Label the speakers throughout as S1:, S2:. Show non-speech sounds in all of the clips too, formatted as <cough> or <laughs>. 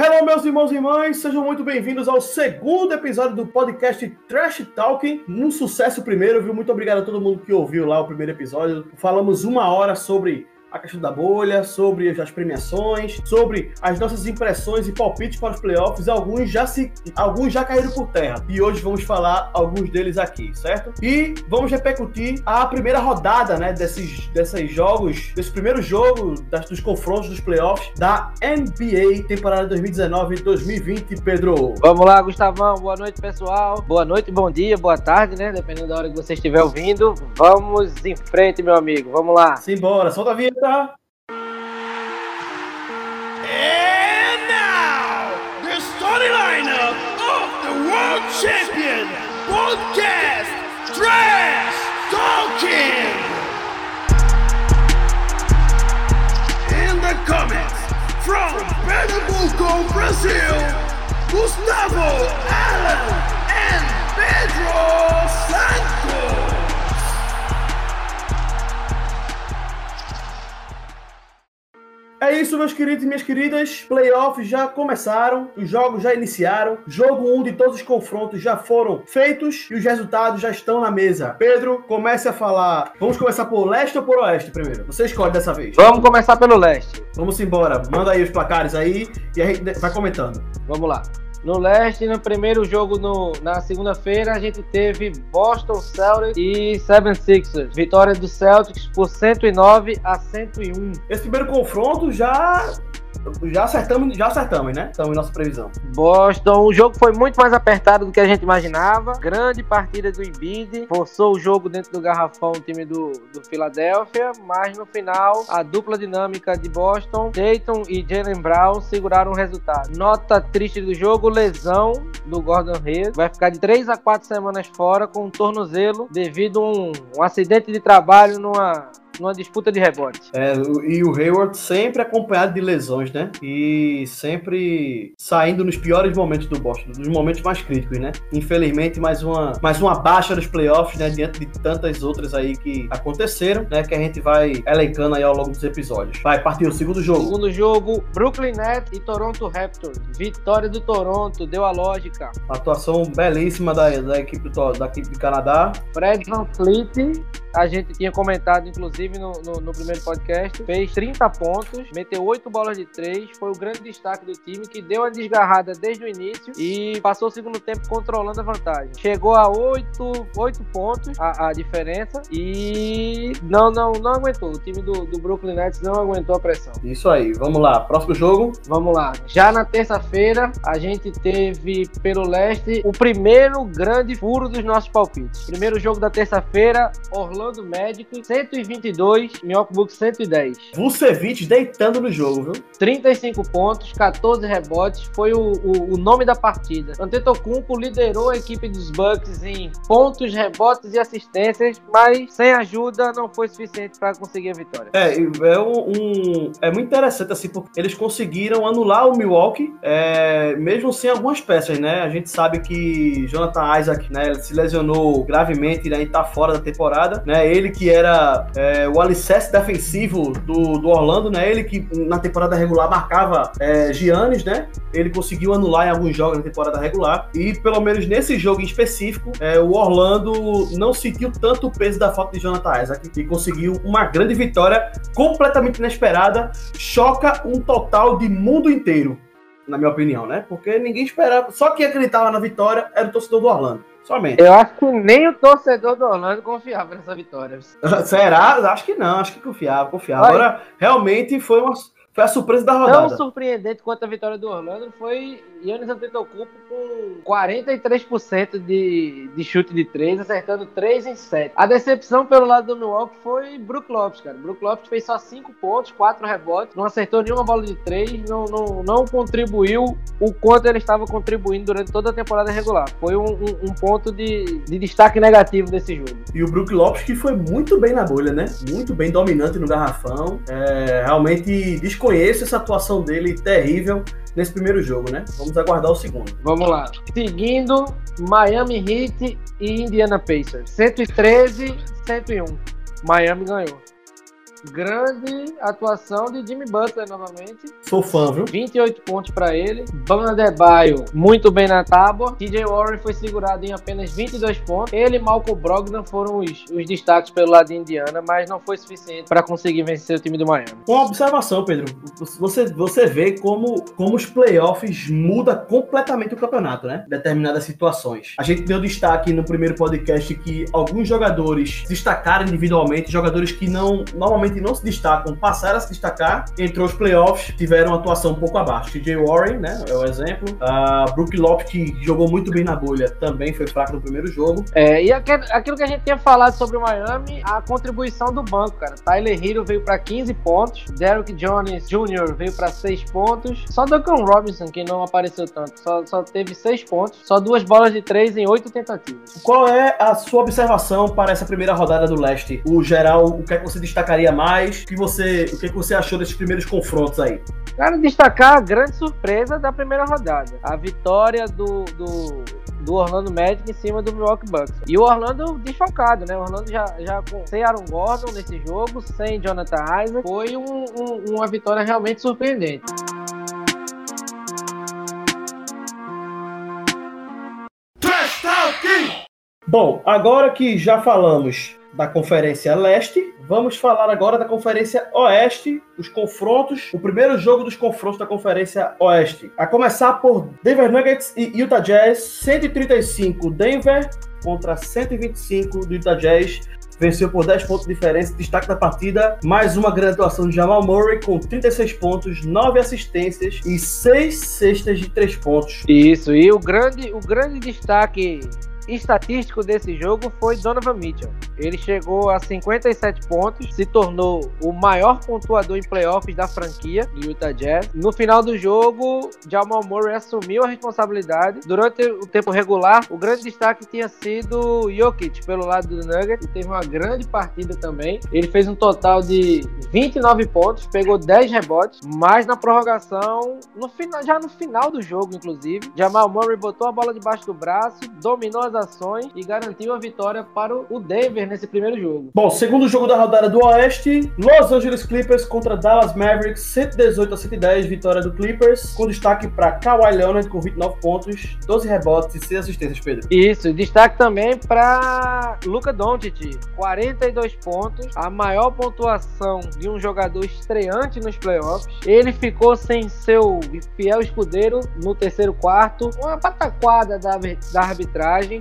S1: Hello, meus irmãos e irmãs, sejam muito bem-vindos ao segundo episódio do podcast Trash Talking. Um sucesso primeiro, viu? Muito obrigado a todo mundo que ouviu lá o primeiro episódio. Falamos uma hora sobre a questão da bolha, sobre as premiações, sobre as nossas impressões e palpites para os playoffs. Alguns já se, alguns já caíram por terra e hoje vamos falar alguns deles aqui, certo? E vamos repercutir a primeira rodada, né, desses, desses jogos, desse primeiro jogo das, dos confrontos dos playoffs da NBA temporada 2019-2020. Pedro.
S2: Vamos lá, Gustavão. Boa noite, pessoal. Boa noite, bom dia, boa tarde, né? Dependendo da hora que você estiver ouvindo. Vamos em frente, meu amigo. Vamos lá.
S1: Simbora. Solta a vinheta. And
S3: now, the starting lineup of the World Champion Podcast Trash Talking. In the comments from Pernambuco, Brazil, Gustavo Allen and Pedro Santos.
S1: É isso, meus queridos e minhas queridas. Playoffs já começaram, os jogos já iniciaram. Jogo 1 um de todos os confrontos já foram feitos e os resultados já estão na mesa. Pedro, comece a falar. Vamos começar por leste ou por oeste primeiro? Você escolhe dessa vez.
S2: Vamos começar pelo leste.
S1: Vamos embora. Manda aí os placares aí e a gente vai comentando.
S2: Vamos lá. No leste, no primeiro jogo no, na segunda-feira, a gente teve Boston Celtics e 76ers. Vitória do Celtics por 109 a 101.
S1: Esse primeiro confronto já já acertamos, já acertamos, né? Em nossa previsão.
S2: Boston, o jogo foi muito mais apertado do que a gente imaginava. Grande partida do Embiid, forçou o jogo dentro do garrafão, o time do, do Philadelphia, mas no final, a dupla dinâmica de Boston, Dayton e Jalen Brown seguraram o resultado. Nota triste do jogo, lesão do Gordon Hayward. Vai ficar de 3 a 4 semanas fora com um tornozelo devido a um, um acidente de trabalho numa numa disputa de rebote.
S1: É, e o Hayward sempre acompanhado de lesões, né? E sempre saindo nos piores momentos do Boston, nos momentos mais críticos, né? Infelizmente, mais uma, mais uma baixa dos playoffs, né? Diante de tantas outras aí que aconteceram, né? Que a gente vai elencando aí ao longo dos episódios. Vai, partiu o segundo jogo.
S2: Segundo jogo, Brooklyn Nets e Toronto Raptors. Vitória do Toronto, deu a lógica.
S1: Atuação belíssima da, da, equipe, do, da equipe do Canadá.
S2: Fred Van Fleet a gente tinha comentado, inclusive, no, no, no, primeiro podcast. Fez 30 pontos, meteu 8 bolas de 3. Foi o grande destaque do time, que deu a desgarrada desde o início e passou o segundo tempo controlando a vantagem. Chegou a 8, 8 pontos a, a diferença e não, não, não aguentou. O time do, do Brooklyn Nets não aguentou a pressão.
S1: Isso aí, vamos lá. Próximo jogo.
S2: Vamos lá. Já na terça-feira, a gente teve pelo leste o primeiro grande furo dos nossos palpites. Primeiro jogo da terça-feira, Orlando Magic 122, Milwaukee Bucks 110.
S1: Vucevic deitando no jogo, viu?
S2: 35 pontos, 14 rebotes, foi o, o, o nome da partida. Antetokounmpo liderou a equipe dos Bucks em pontos, rebotes e assistências, mas sem ajuda não foi suficiente para conseguir a vitória.
S1: É, é um, é muito interessante assim, porque eles conseguiram anular o Milwaukee, é, mesmo sem algumas peças, né? A gente sabe que Jonathan Isaac, né, se lesionou gravemente né, e tá fora da temporada né? Ele que era é, o alicerce defensivo do, do Orlando, né? Ele que na temporada regular marcava é, Giannis, né? Ele conseguiu anular em alguns jogos na temporada regular e pelo menos nesse jogo em específico, é, o Orlando não sentiu tanto o peso da falta de Jonathan Isaac e conseguiu uma grande vitória completamente inesperada, choca um total de mundo inteiro, na minha opinião, né? Porque ninguém esperava, só quem acreditava na vitória era o torcedor do Orlando. Somente.
S2: Eu acho que nem o torcedor do Orlando confiava nessa vitória. <laughs>
S1: Será? Acho que não, acho que confiava, confiava. Olha, Agora, realmente foi uma, foi a surpresa da rodada.
S2: Tão surpreendente quanto a vitória do Orlando foi Yannis Antetokounmpo com 43% de, de chute de 3, acertando 3 em 7. A decepção pelo lado do Milwaukee foi Brook Lopes, cara. Brook Lopes fez só 5 pontos, 4 rebotes, não acertou nenhuma bola de 3, não, não, não contribuiu o quanto ele estava contribuindo durante toda a temporada regular. Foi um, um, um ponto de, de destaque negativo desse jogo.
S1: E o Brook Lopes que foi muito bem na bolha, né? Muito bem dominante no garrafão. É, realmente desconheço essa atuação dele terrível nesse primeiro jogo, né? Vamos aguardar o segundo.
S2: Vamos lá. Seguindo, Miami Heat e Indiana Pacers. 113, 101. Miami ganhou. Grande atuação de Jimmy Butler novamente.
S1: Sou fã, viu?
S2: 28 pontos para ele. Bama Debaio, muito bem na tábua. TJ Warren foi segurado em apenas 22 pontos. Ele e Malcolm Brogdon foram os, os destaques pelo lado de Indiana, mas não foi suficiente para conseguir vencer o time do Miami.
S1: Uma observação, Pedro. Você, você vê como, como os playoffs muda completamente o campeonato, né? Determinadas situações. A gente deu destaque no primeiro podcast que alguns jogadores destacaram individualmente, jogadores que não normalmente não se destacam, passaram a se destacar, entrou os playoffs, tiveram atuação um pouco abaixo. TJ Warren, né? É o exemplo. Uh, Brook Lopes, que jogou muito bem na bolha, também foi fraco no primeiro jogo.
S2: É, e aquilo que a gente tinha falado sobre o Miami, a contribuição do banco, cara. Tyler Hero veio para 15 pontos, Derrick Jones Jr. veio para 6 pontos, só Duncan Robinson, que não apareceu tanto, só, só teve 6 pontos, só duas bolas de 3 em 8 tentativas.
S1: Qual é a sua observação para essa primeira rodada do leste? O geral, o que é que você destacaria mais? O que você, o que, você achou desses primeiros confrontos aí?
S2: Cara, destacar a grande surpresa da primeira rodada. A vitória do, do, do Orlando Magic em cima do Milwaukee Bucks. E o Orlando desfalcado, né? O Orlando já, já com, sem Aaron Gordon nesse jogo, sem Jonathan Isaac. Foi um, um, uma vitória realmente surpreendente.
S1: Bom, agora que já falamos da Conferência Leste, vamos falar agora da Conferência Oeste, os confrontos, o primeiro jogo dos confrontos da Conferência Oeste. A começar por Denver Nuggets e Utah Jazz, 135 Denver contra 125 do Utah Jazz. Venceu por 10 pontos de diferença. Destaque da partida: mais uma grande atuação de Jamal Murray com 36 pontos, 9 assistências e 6 cestas de 3 pontos.
S2: Isso, e o grande, o grande destaque estatístico desse jogo foi Donovan Mitchell. Ele chegou a 57 pontos, se tornou o maior pontuador em playoffs da franquia Utah Jazz. No final do jogo, Jamal Murray assumiu a responsabilidade. Durante o tempo regular, o grande destaque tinha sido Jokic pelo lado do Nuggets, e teve uma grande partida também. Ele fez um total de 29 pontos, pegou 10 rebotes, mas na prorrogação, no final, já no final do jogo, inclusive, Jamal Murray botou a bola debaixo do braço, dominou as ações e garantiu a vitória para o Denver nesse primeiro jogo.
S1: Bom, segundo jogo da rodada do Oeste, Los Angeles Clippers contra Dallas Mavericks, 118 a 110, vitória do Clippers, com destaque para Kawhi Leonard com 29 pontos, 12 rebotes e 6 assistências, Pedro.
S2: Isso, destaque também para Luca Doncic, 42 pontos, a maior pontuação de um jogador estreante nos playoffs. Ele ficou sem seu fiel escudeiro no terceiro quarto, uma pataquada da, da arbitragem,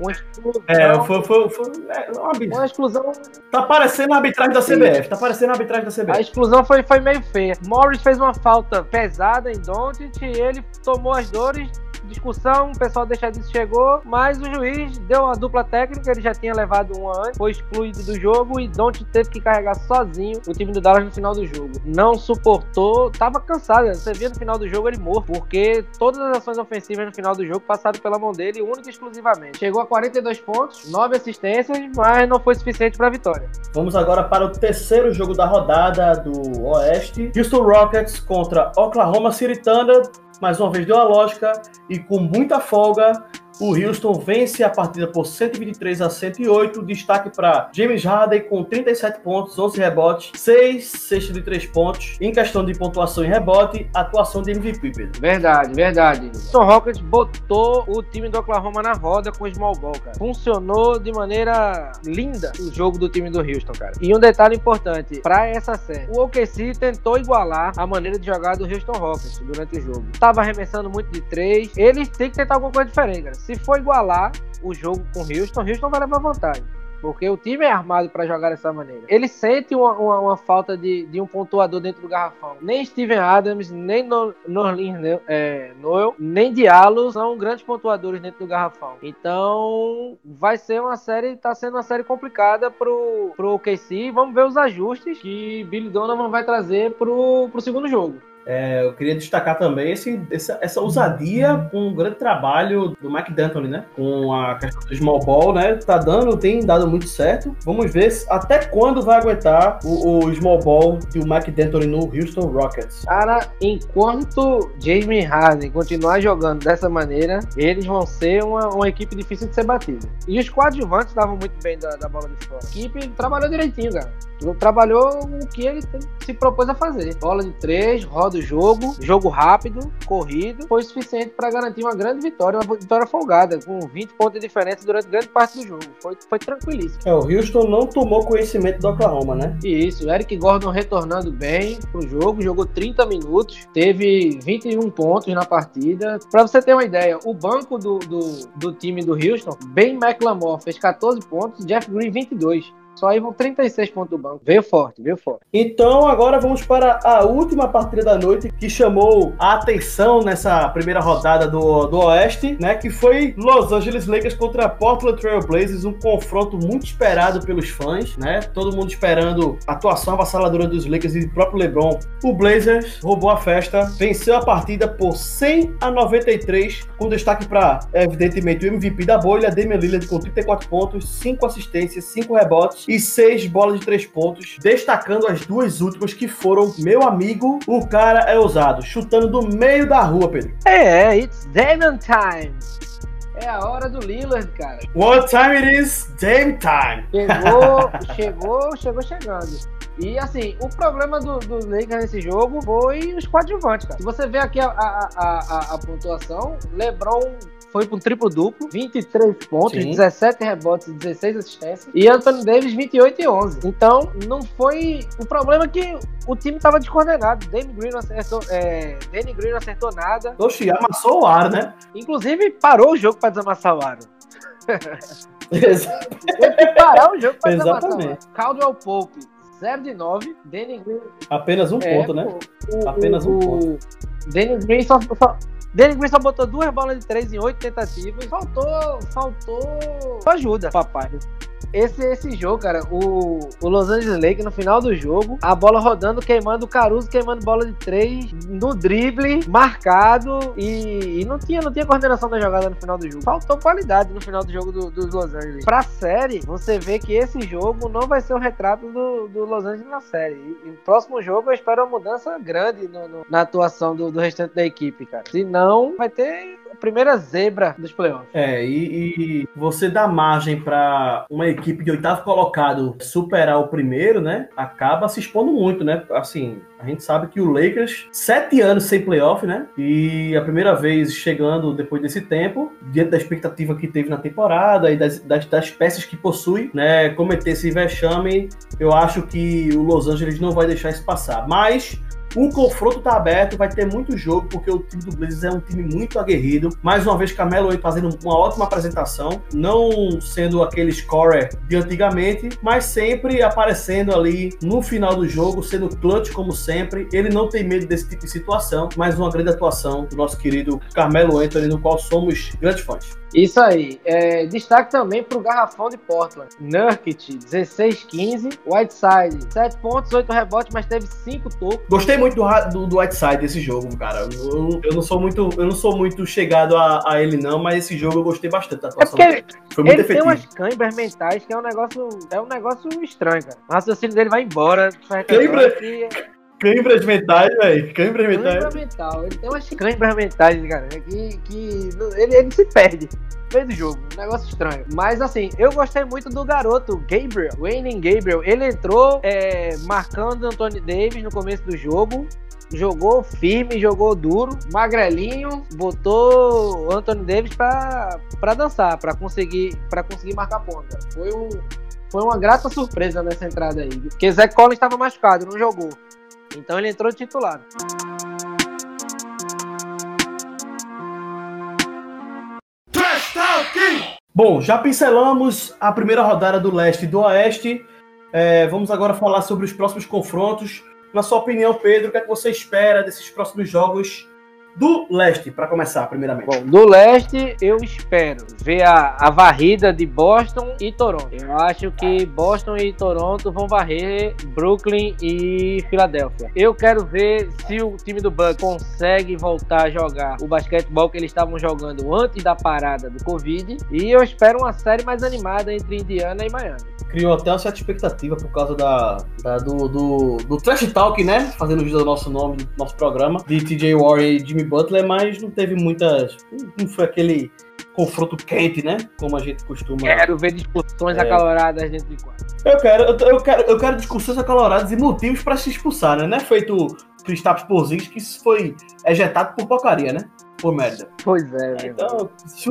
S2: uma exclusão.
S1: É, foi, foi, foi é,
S2: uma, uma exclusão.
S1: Tá parecendo a arbitragem da CBF. Tá parecendo a arbitragem da CBF.
S2: A exclusão foi, foi meio feia. Morris fez uma falta pesada em Doncic e ele tomou as dores discussão, o pessoal deixa disso chegou, mas o juiz deu uma dupla técnica, ele já tinha levado uma antes, foi excluído do jogo e Don't teve que carregar sozinho o time do Dallas no final do jogo. Não suportou, tava cansado, você via no final do jogo ele morto, porque todas as ações ofensivas no final do jogo passaram pela mão dele, única e exclusivamente. Chegou a 42 pontos, 9 assistências, mas não foi suficiente para a vitória.
S1: Vamos agora para o terceiro jogo da rodada do Oeste. Houston Rockets contra Oklahoma City Thunder mais uma vez deu a lógica e com muita folga o Houston vence a partida por 123 a 108. Destaque para James Harden com 37 pontos, 11 rebotes, 6 cestas de 3 pontos. Em questão de pontuação e rebote, atuação de MVP, Pedro.
S2: Verdade, verdade. Houston Rockets botou o time do Oklahoma na roda com o small ball, cara. Funcionou de maneira linda o jogo do time do Houston, cara. E um detalhe importante para essa série: o OKC tentou igualar a maneira de jogar do Houston Rockets durante o jogo. Tava arremessando muito de 3. Eles têm que tentar alguma coisa diferente, cara se for igualar o jogo com Houston, Houston vai levar vantagem. Porque o time é armado para jogar dessa maneira. Ele sente uma, uma, uma, falta de, de um pontuador dentro do garrafão. Nem Steven Adams, nem Norlin é, Noel, nem Diallo são grandes pontuadores dentro do garrafão. Então, vai ser uma série, tá sendo uma série complicada pro, pro OKC. Vamos ver os ajustes que Billy Donovan vai trazer pro, pro segundo jogo.
S1: É, eu queria destacar também esse, essa, essa ousadia com um grande trabalho do Mike D'Antoni, né? Com a questão do small ball, né? Tá dando, tem dado muito certo. Vamos ver até quando vai aguentar o, o small ball do Mike D'Antoni no Houston Rockets.
S2: Cara, enquanto James Harden continuar jogando dessa maneira, eles vão ser uma, uma equipe difícil de ser batida. E os coadjuvantes estavam muito bem da, da bola de fora. A equipe trabalhou direitinho, cara. Trabalhou o que ele se propôs a fazer. Bola de três, roda o jogo, jogo rápido, corrido, foi suficiente para garantir uma grande vitória, uma vitória folgada, com 20 pontos de diferença durante grande parte do jogo. Foi, foi tranquilíssimo.
S1: É, o Houston não tomou conhecimento do Oklahoma, né?
S2: Isso, Eric Gordon retornando bem pro jogo, jogou 30 minutos, teve 21 pontos na partida. Para você ter uma ideia, o banco do, do, do time do Houston, Ben McLemore fez 14 pontos, Jeff Green 22. Só aí vão 36 pontos do banco. Veio forte, veio forte.
S1: Então agora vamos para a última partida da noite que chamou a atenção nessa primeira rodada do, do Oeste, né? Que foi Los Angeles Lakers contra Portland Trail Blazers, um confronto muito esperado pelos fãs, né? Todo mundo esperando a atuação avassaladora dos Lakers e do próprio LeBron. O Blazers roubou a festa, venceu a partida por 100 a 93, com destaque para, evidentemente, o MVP da bolha, Damian Lillard com 34 pontos, 5 assistências, 5 rebotes e seis bolas de três pontos, destacando as duas últimas que foram, meu amigo, o cara é ousado, chutando do meio da rua, Pedro.
S2: É, it's Damon time. É a hora do Lillard, cara.
S1: What time it is? Damn time.
S2: Chegou, <laughs> chegou, chegou chegando. E assim, o problema do, do Lakers nesse jogo foi os coadjuvantes, cara. Se você vê aqui a, a, a, a pontuação, LeBron foi para um triplo-duplo, 23 pontos, Sim. 17 rebotes e 16 assistências. E Anthony Davis, 28 e 11. Então, não foi... O problema é que o time estava descoordenado. Danny Green não acertou, é... Danny Green não acertou nada.
S1: Oxi, amassou o aro, né?
S2: Inclusive, parou o jogo para desamassar o aro. <laughs>
S1: Exatamente.
S2: Teve que parar o jogo para desamassar o aro. Caldwell Pope, 0 de 9. Danny Green...
S1: Apenas um é, ponto, né? O, Apenas um o, ponto.
S2: Danny Green só, só, Danny Green só botou duas bolas de três em oito tentativas. Faltou, faltou ajuda, papai. Esse, esse jogo, cara, o, o Los Angeles Lakers no final do jogo, a bola rodando, queimando o Caruso, queimando bola de três, no drible, marcado e, e, não, tinha, não tinha coordenação da jogada no final do jogo. Faltou qualidade no final do jogo dos do Los Angeles. Pra série, você vê que esse jogo não vai ser o retrato do, do Los Angeles na série. E, e no próximo jogo eu espero uma mudança grande no, no, na atuação do, do restante da equipe, cara. Se não, vai ter a primeira zebra dos playoffs.
S1: É, e, e você dá margem para uma equipe de oitavo colocado superar o primeiro, né? Acaba se expondo muito, né? Assim, a gente sabe que o Lakers, sete anos sem playoff, né? E a primeira vez chegando depois desse tempo, diante da expectativa que teve na temporada e das, das, das peças que possui, né? Cometer esse vexame, eu acho que o Los Angeles não vai deixar isso passar. Mas o confronto tá aberto, vai ter muito jogo, porque o time do Blazers é um time muito aguerrido. Mais uma vez, Camelo fazendo uma ótima apresentação, não sendo aquele scorer de antigamente, mas sempre aparecendo ali no final do jogo, sendo clutch como sempre. Ele não tem medo desse tipo de situação, mas uma grande atuação do nosso querido Carmelo Anthony, no qual somos grandes fãs.
S2: Isso aí. É, destaque também para o garrafão de Portland. Nurkic, 16-15. Whiteside, 7 pontos, 8 rebotes, mas teve 5 tocos.
S1: Gostei muito do, do, do Whiteside desse jogo, cara. Eu, eu, não sou muito, eu não sou muito chegado a, a, ele, não, mas esse jogo eu gostei bastante da
S2: é atuação é dele. Foi muito ele efetivo. tem umas câimbras mentais que é um negócio, é um negócio estranho, cara. O raciocínio dele vai embora.
S1: Câimbra... Câimbras mentais, velho. Câimbras mentais.
S2: Câimbra mental. Tem umas câimbras mentais, cara, que, que ele, ele se perde no meio do jogo. Um negócio estranho. Mas assim, eu gostei muito do garoto, Gabriel. Wayne Gabriel. Ele entrou é, marcando Anthony Davis no começo do jogo jogou firme, jogou duro, magrelinho, botou o Anthony Davis para dançar, para conseguir para conseguir marcar ponta. Foi um foi uma grata surpresa nessa entrada aí, porque Zé Collins estava machucado, não jogou. Então ele entrou titular.
S1: Bom, já pincelamos a primeira rodada do leste e do oeste. É, vamos agora falar sobre os próximos confrontos. Na sua opinião, Pedro, o que, é que você espera desses próximos jogos do leste, para começar, primeiramente?
S2: Bom, do leste eu espero ver a, a varrida de Boston e Toronto. Eu acho que Boston e Toronto vão varrer Brooklyn e Filadélfia. Eu quero ver se o time do Bucks consegue voltar a jogar o basquetebol que eles estavam jogando antes da parada do Covid. E eu espero uma série mais animada entre Indiana e Miami
S1: criou até uma certa expectativa por causa da, da do, do, do, Trash Talk, né? Fazendo vídeo do nosso nome, do nosso programa, de TJ Warren e Jimmy Butler, mas não teve muitas. Não foi aquele confronto quente, né? Como a gente costuma.
S2: Quero ver discussões é. acaloradas dentro de quadro.
S1: Eu quero, eu, eu, quero, eu quero discussões acaloradas e motivos para se expulsar, né? Não é feito Kristaps Porzingis que foi ejetado por porcaria, né? Por merda.
S2: Pois é.
S1: Então, se,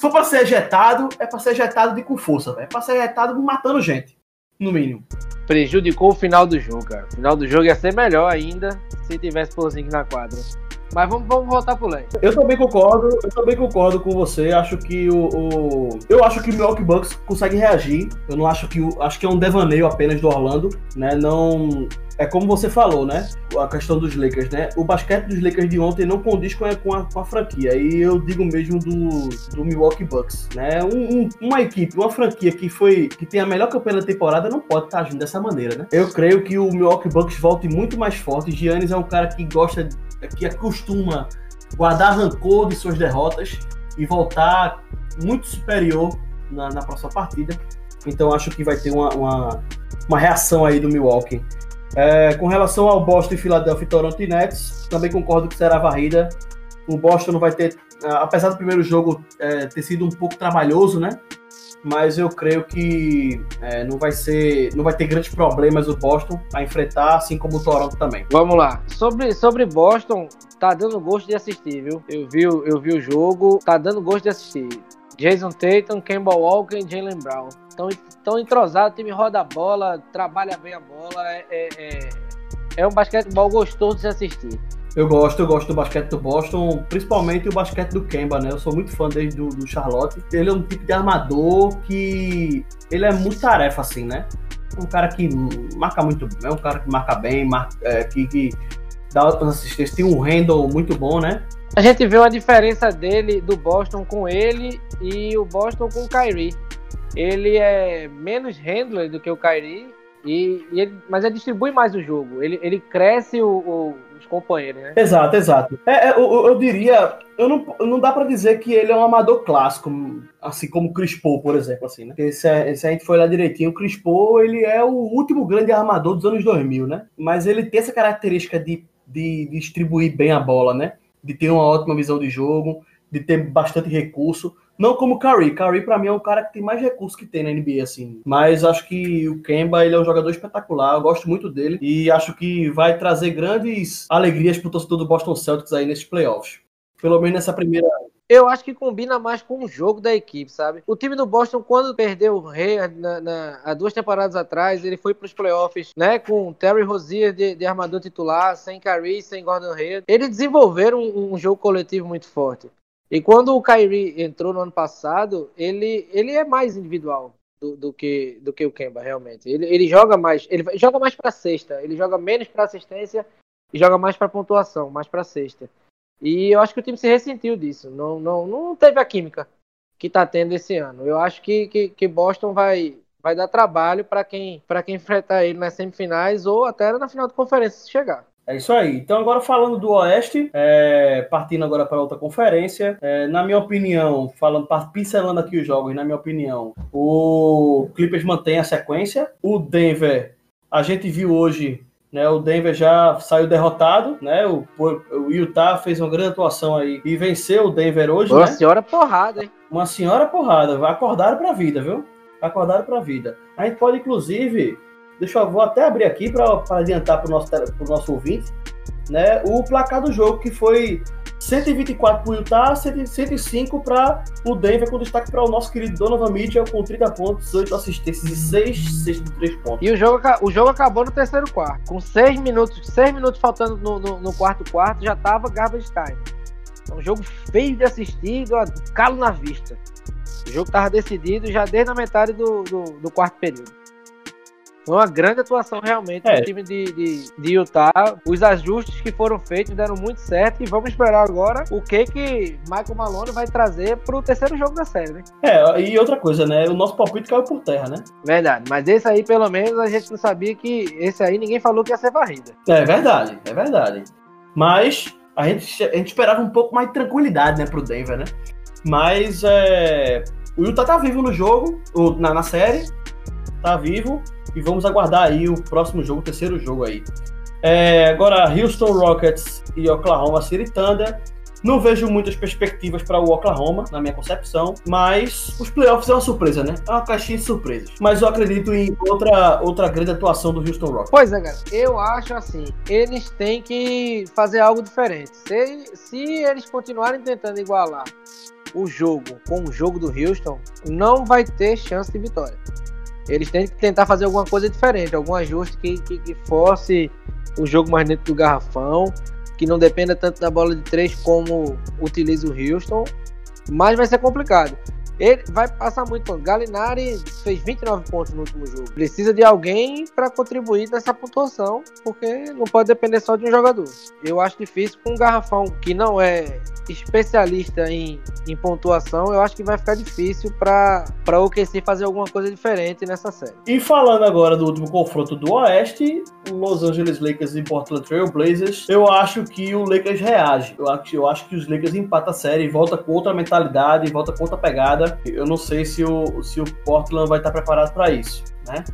S1: for pra ser ejetado, é pra ser ejetado de com força, velho. É pra ser ejetado matando gente, no mínimo.
S2: Prejudicou o final do jogo, cara. O final do jogo ia ser melhor ainda se tivesse Porzingis na quadra. Mas vamos, vamos voltar pro leste.
S1: Eu também concordo, eu também concordo com você. Acho que o, o, eu acho que o Milwaukee Bucks consegue reagir. Eu não acho que o, acho que é um devaneio apenas do Orlando, né? Não é como você falou, né? A questão dos Lakers, né? O basquete dos Lakers de ontem não condiz com a, com a, com a franquia. E eu digo mesmo do, do Milwaukee Bucks, né? Um, um, uma equipe, uma franquia que foi que tem a melhor campanha da temporada não pode estar agindo dessa maneira, né? Eu creio que o Milwaukee Bucks volte muito mais forte. Giannis é um cara que gosta, que acostuma guardar rancor de suas derrotas e voltar muito superior na, na próxima partida. Então acho que vai ter uma, uma, uma reação aí do Milwaukee. É, com relação ao Boston, Philadelphia Toronto e Nets, também concordo que será varrida. O Boston não vai ter, apesar do primeiro jogo é, ter sido um pouco trabalhoso, né? Mas eu creio que é, não vai ser, não vai ter grandes problemas o Boston a enfrentar, assim como o Toronto também.
S2: Vamos lá. Sobre, sobre Boston, tá dando gosto de assistir, viu? Eu vi, eu vi o jogo, tá dando gosto de assistir. Jason Tatum, Campbell Walker e Jalen Brown. Tão, tão entrosado, o time roda a bola, trabalha bem a bola. É, é, é, é um basquetebol gostoso de se assistir.
S1: Eu gosto, eu gosto do basquete do Boston, principalmente o basquete do Kemba, né? Eu sou muito fã desde do, do Charlotte. Ele é um tipo de armador que ele é muito tarefa, assim, né? Um cara que marca muito, é um cara que marca bem, marca, é, que, que dá outras assistências, tem um handle muito bom, né?
S2: A gente vê uma diferença dele, do Boston com ele e o Boston com o Kyrie. Ele é menos handler do que o Kyrie, e, e ele, mas ele distribui mais o jogo. Ele, ele cresce o, o, os companheiros, né?
S1: Exato, exato. É, é eu, eu, diria, eu não, não dá para dizer que ele é um amador clássico, assim como o Chris Paul, por exemplo, assim, né? Se, é, se a gente for olhar direitinho, o Chris Paul, ele é o último grande armador dos anos 2000, né? Mas ele tem essa característica de, de distribuir bem a bola, né? de ter uma ótima visão de jogo, de ter bastante recurso. Não como o Curry. Curry, para mim, é um cara que tem mais recursos que tem na NBA, assim. Mas acho que o Kemba, ele é um jogador espetacular. Eu gosto muito dele. E acho que vai trazer grandes alegrias pro torcedor do Boston Celtics aí nesses playoffs. Pelo menos nessa primeira
S2: eu acho que combina mais com o jogo da equipe, sabe? O time do Boston, quando perdeu o Rei na, na, há duas temporadas atrás, ele foi para os playoffs, né? Com Terry Rozier de, de, armador titular, sem Kyrie, sem Gordon Hayward. Eles desenvolveram um, um, jogo coletivo muito forte. E quando o Kyrie entrou no ano passado, ele, ele é mais individual. Do, do, que, do que o Kemba, realmente. Ele, ele joga mais, ele joga mais para cesta, ele joga menos para assistência e joga mais para pontuação, mais para cesta. E eu acho que o time se ressentiu disso. Não, não, não teve a química que está tendo esse ano. Eu acho que, que, que Boston vai, vai dar trabalho para quem, quem enfrentar ele nas semifinais ou até na final de conferência se chegar.
S1: É isso aí. Então, agora falando do Oeste, é, partindo agora para outra conferência, é, na minha opinião, falando, pincelando aqui os jogos, na minha opinião, o Clippers mantém a sequência. O Denver, a gente viu hoje né, o Denver já saiu derrotado, né? O, o Utah fez uma grande atuação aí e venceu o Denver hoje.
S2: Uma
S1: né?
S2: senhora porrada, hein?
S1: Uma senhora porrada. Acordaram para a vida, viu? Acordaram para a vida. A gente pode, inclusive, deixa eu vou até abrir aqui para adiantar para o nosso, nosso ouvinte, né? O placar do jogo que foi 124 para o Utah, 105 para o Denver, com destaque para o nosso querido Donovan Mitchell, com 30 pontos, 8 assistências e 6 6 de 3 pontos.
S2: E o jogo, o jogo acabou no terceiro quarto. Com 6 minutos, 6 minutos faltando no, no, no quarto quarto, já estava garbage time. É um jogo feio de assistir, calo na vista. O jogo estava decidido já desde a metade do, do, do quarto período. Foi uma grande atuação realmente é. do time de, de, de, Utah. Os ajustes que foram feitos deram muito certo e vamos esperar agora o que que Michael Malone vai trazer para o terceiro jogo da série, né?
S1: É, e outra coisa, né? O nosso palpite caiu por terra, né?
S2: Verdade, mas esse aí pelo menos a gente não sabia que esse aí ninguém falou que ia ser varrida.
S1: É verdade, é verdade. Mas a gente, a gente esperava um pouco mais de tranquilidade, né, pro Denver, né? Mas é, o Utah tá vivo no jogo, na, na série, tá vivo e vamos aguardar aí o próximo jogo, o terceiro jogo aí. É, agora, Houston Rockets e Oklahoma City Thunder. Não vejo muitas perspectivas para o Oklahoma, na minha concepção, mas os playoffs é uma surpresa, né? É uma caixinha de surpresas. Mas eu acredito em outra, outra grande atuação do Houston Rockets.
S2: Pois é, cara. Eu acho assim, eles têm que fazer algo diferente. Se, se eles continuarem tentando igualar o jogo com o jogo do Houston, não vai ter chance de vitória. Eles têm que tentar fazer alguma coisa diferente, algum ajuste que, que, que force o jogo mais dentro do garrafão, que não dependa tanto da bola de três como utiliza o Houston, mas vai ser complicado. Ele vai passar muito ponto. Galinari fez 29 pontos no último jogo. Precisa de alguém para contribuir nessa pontuação, porque não pode depender só de um jogador. Eu acho difícil com um garrafão que não é especialista em, em pontuação, eu acho que vai ficar difícil para o OKC fazer alguma coisa diferente nessa série.
S1: E falando agora do último confronto do Oeste, Los Angeles Lakers e Portland Trail Blazers, eu acho que o Lakers reage. Eu acho, eu acho que os Lakers empatam a série, volta com outra mentalidade, volta com outra pegada. Eu não sei se o, se o Portland vai estar preparado para isso, né?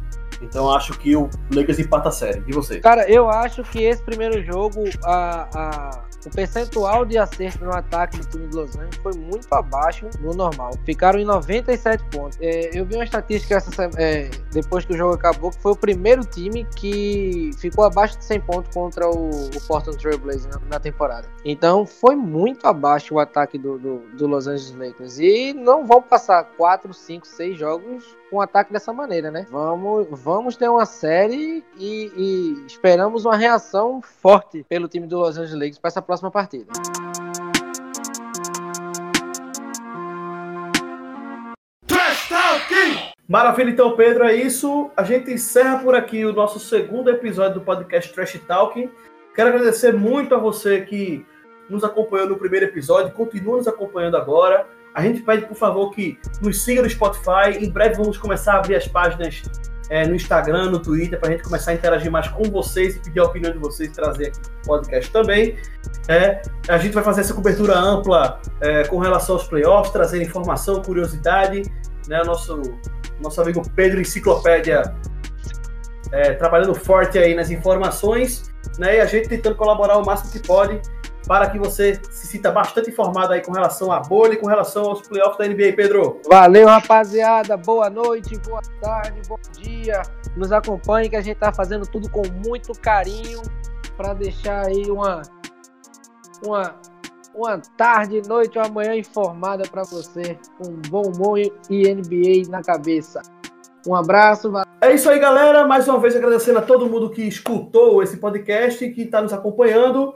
S1: Então acho que o Lakers empata a série. E você?
S2: Cara, eu acho que esse primeiro jogo, a, a o percentual de acerto no ataque do time de Los Angeles foi muito abaixo do normal. Ficaram em 97 pontos. É, eu vi uma estatística essa, é, depois que o jogo acabou, que foi o primeiro time que ficou abaixo de 100 pontos contra o, o Portland Trail Blazers na, na, temporada. Então foi muito abaixo o ataque do, do, do Los Angeles Lakers. E não vão passar 4, 5, 6 jogos um ataque dessa maneira, né? Vamos, vamos ter uma série e, e esperamos uma reação forte pelo time do Los Angeles Lakers para essa próxima partida.
S1: Maravilha, então, Pedro, é isso. A gente encerra por aqui o nosso segundo episódio do podcast Trash Talking. Quero agradecer muito a você que nos acompanhou no primeiro episódio, continua nos acompanhando agora. A gente pede, por favor, que nos siga no Spotify. Em breve vamos começar a abrir as páginas é, no Instagram, no Twitter, para a gente começar a interagir mais com vocês e pedir a opinião de vocês, trazer aqui o podcast também. É, a gente vai fazer essa cobertura ampla é, com relação aos playoffs, trazer informação, curiosidade. Né? Nosso, nosso amigo Pedro Enciclopédia é, trabalhando forte aí nas informações, né? E a gente tentando colaborar o máximo que pode para que você se sinta bastante informado aí com relação à bolha e com relação aos playoffs da NBA, Pedro.
S2: Valeu, rapaziada. Boa noite, boa tarde, bom dia. Nos acompanhe que a gente está fazendo tudo com muito carinho para deixar aí uma uma uma tarde, noite ou amanhã informada para você com bom humor e NBA na cabeça. Um abraço.
S1: É isso aí, galera. Mais uma vez agradecendo a todo mundo que escutou esse podcast e que está nos acompanhando.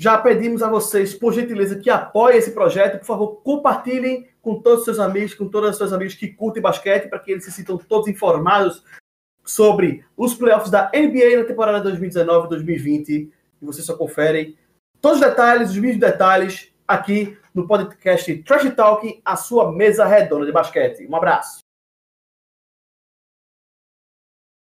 S1: Já pedimos a vocês, por gentileza, que apoiem esse projeto. Por favor, compartilhem com todos os seus amigos, com todos os seus amigos que curtem basquete, para que eles se sintam todos informados sobre os playoffs da NBA na temporada 2019-2020. E vocês só conferem todos os detalhes, os mínimos detalhes, aqui no podcast Trash Talking, a sua mesa redonda de basquete. Um abraço.